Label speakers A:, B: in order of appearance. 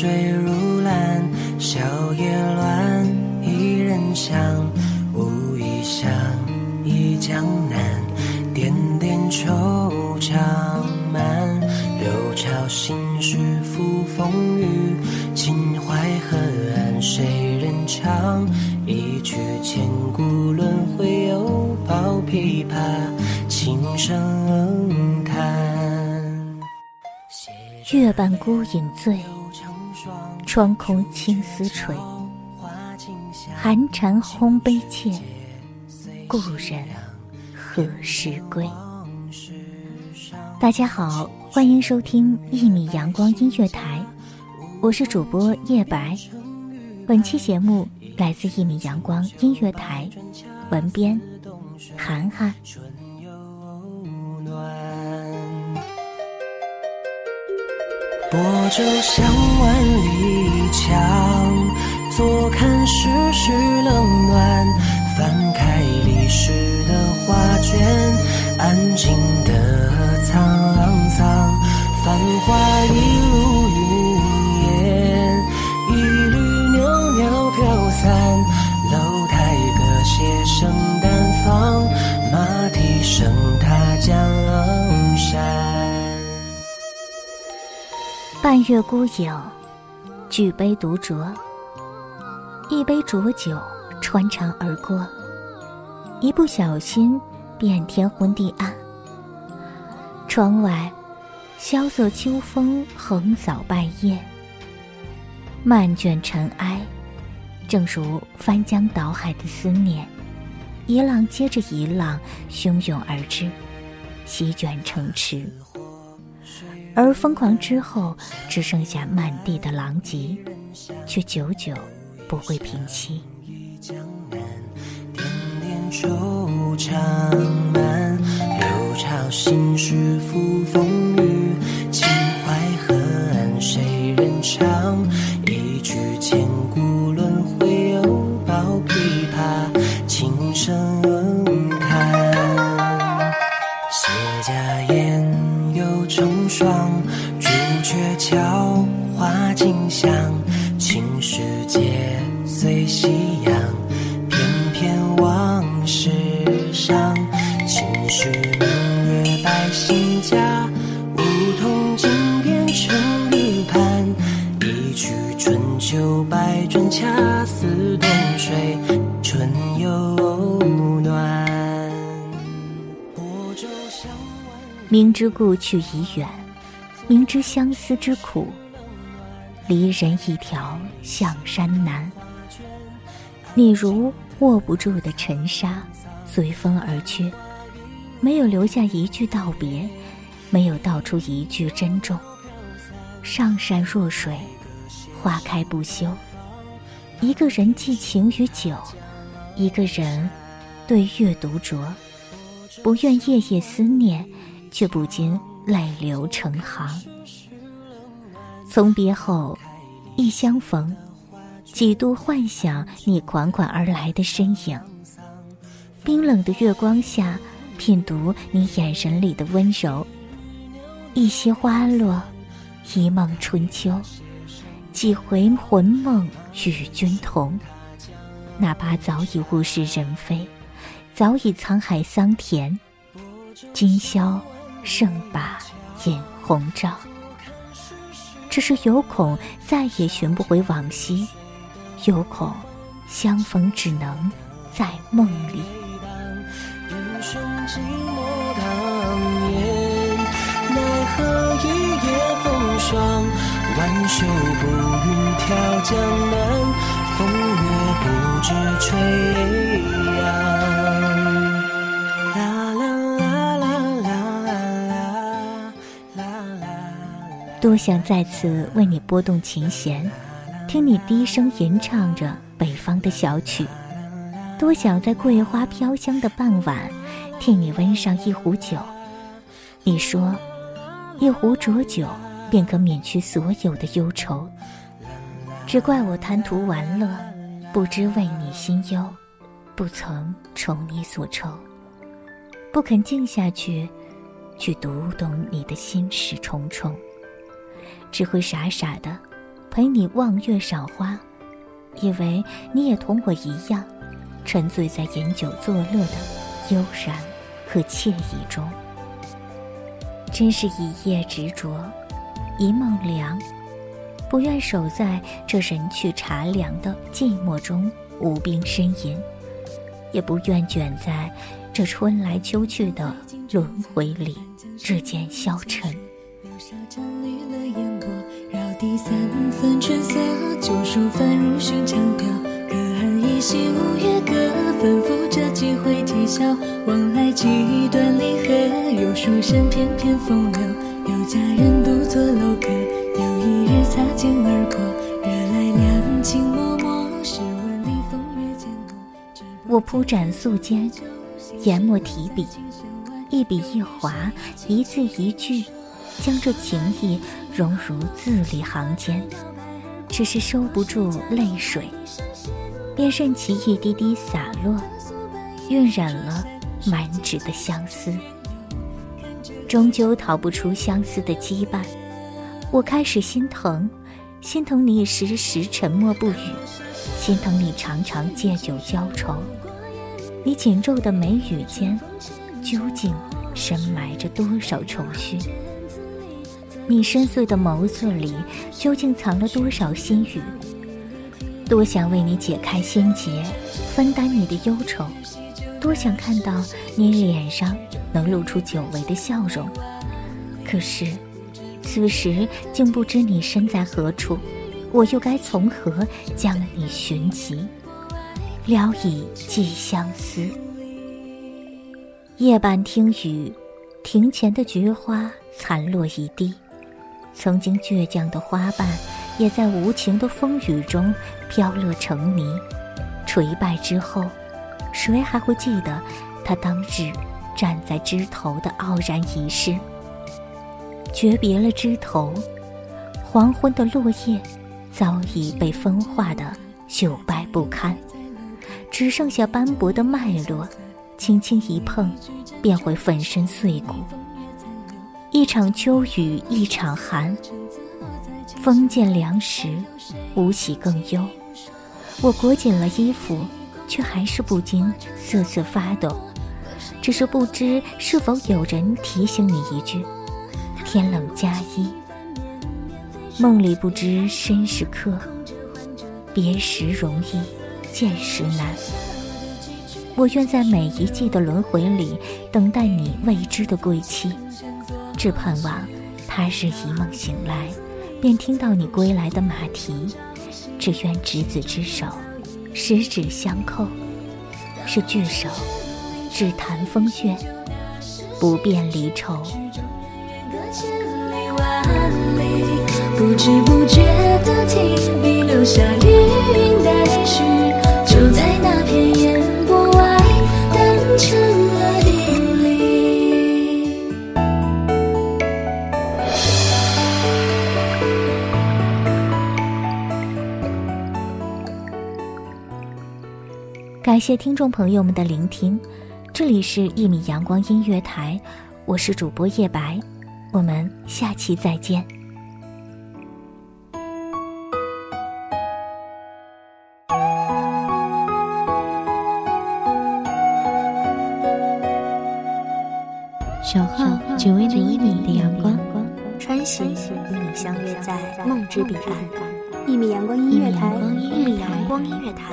A: 水如蓝，笑靥乱，一人香，无意想忆江南，点点惆怅满，六朝心事付风雨，秦淮河岸谁人唱？一曲千古轮回，又抱琵琶，轻声叹。
B: 月半孤影醉，窗空青丝垂。寒蝉轰悲切，故人何时归？大家好，欢迎收听一米阳光音乐台，我是主播叶白。本期节目来自一米阳光音乐台，文编涵涵。
A: 泊舟向万画卷，安静的沧桑。繁华一路云烟，一缕袅袅飘散。楼台歌榭声淡放，马蹄声踏江山。
B: 半月孤影，举杯独酌。一杯浊酒穿肠而过，一不小心便天昏地暗。窗外，萧瑟秋风横扫败叶，漫卷尘埃，正如翻江倒海的思念，一浪接着一浪汹涌而至，席卷城池。而疯狂之后，只剩下满地的狼藉，却久久不会平息。
A: 长满，六朝心事付风雨。秦淮河岸谁人唱？一曲千古轮回，又抱琵琶，轻声叹。谢家宴，又成双。朱雀桥，花径香，青石街，明
B: 知故去已远，明知相思之苦，离人一条向山南。你如握不住的尘沙，随风而去，没有留下一句道别，没有道出一句珍重。上善若水，花开不休。一个人寄情于酒，一个人对月独酌，不愿夜夜思念，却不禁泪流成行。从别后，一相逢，几度幻想你款款而来的身影。冰冷的月光下，品读你眼神里的温柔。一些花落。一梦春秋，几回魂梦与君同。哪怕早已物是人非，早已沧海桑田，今宵胜把饮红妆。只是有恐再也寻不回往昔，有恐相逢只能在梦里。奈何一夜风霜挽袖步云挑江南，风月不知吹多想再次为你拨动琴弦，听你低声吟唱着北方的小曲；多想在桂花飘香的傍晚，替你温上一壶酒。你说，一壶浊酒。便可免去所有的忧愁。只怪我贪图玩乐，不知为你心忧，不曾愁你所愁，不肯静下去，去读懂你的心事重重。只会傻傻的陪你望月赏花，以为你也同我一样，沉醉在饮酒作乐的悠然和惬意中。真是一夜执着。一梦凉，不愿守在这人去茶凉的寂寞中无病呻吟，也不愿卷在这春来秋去的轮回里日渐消沉。沾绿了烟波，绕地三分春色，旧书翻入寻常调。隔岸依稀五月歌，吩咐着几回啼笑。往来几段离合，有书生翩翩风流。有佳人独坐楼阁，有一日擦肩而过，惹来两情脉脉。试问里风月渐浓，我铺展素笺，研墨提笔，一笔一划，一字一句，将这情意融入字里行间。只是收不住泪水，便任其一滴滴洒落，晕染了满纸的相思。终究逃不出相思的羁绊，我开始心疼，心疼你时时沉默不语，心疼你常常借酒浇愁。你紧皱的眉宇间，究竟深埋着多少愁绪？你深邃的眸子里，究竟藏了多少心语？多想为你解开心结，分担你的忧愁，多想看到你脸上。能露出久违的笑容，可是，此时竟不知你身在何处，我又该从何将你寻及？聊以寄相思。夜半听雨，庭前的菊花残落一地，曾经倔强的花瓣，也在无情的风雨中飘落成泥。垂败之后，谁还会记得他当日？站在枝头的傲然一世，诀别了枝头，黄昏的落叶早已被风化的朽败不堪，只剩下斑驳的脉络，轻轻一碰，便会粉身碎骨。一场秋雨一场寒，风渐凉时，无喜更忧。我裹紧了衣服，却还是不禁瑟瑟发抖。只是不知是否有人提醒你一句：“天冷加衣。”梦里不知身是客，别时容易，见时难。我愿在每一季的轮回里等待你未知的归期，只盼望他日一梦醒来，便听到你归来的马蹄。只愿执子之手，
C: 十指相扣，是聚首，只谈风月，不变离愁。
D: 不知不觉的停笔，留下余韵待续，就在那片
C: 感谢听众朋友们的聆听，这里是一米阳光音乐台，我是主播叶白，我们下期再见。
E: 小号只为那一米的阳光，
C: 穿行与你相约在梦之彼岸。
B: 一米阳光音乐台，
C: 一米阳光音乐台，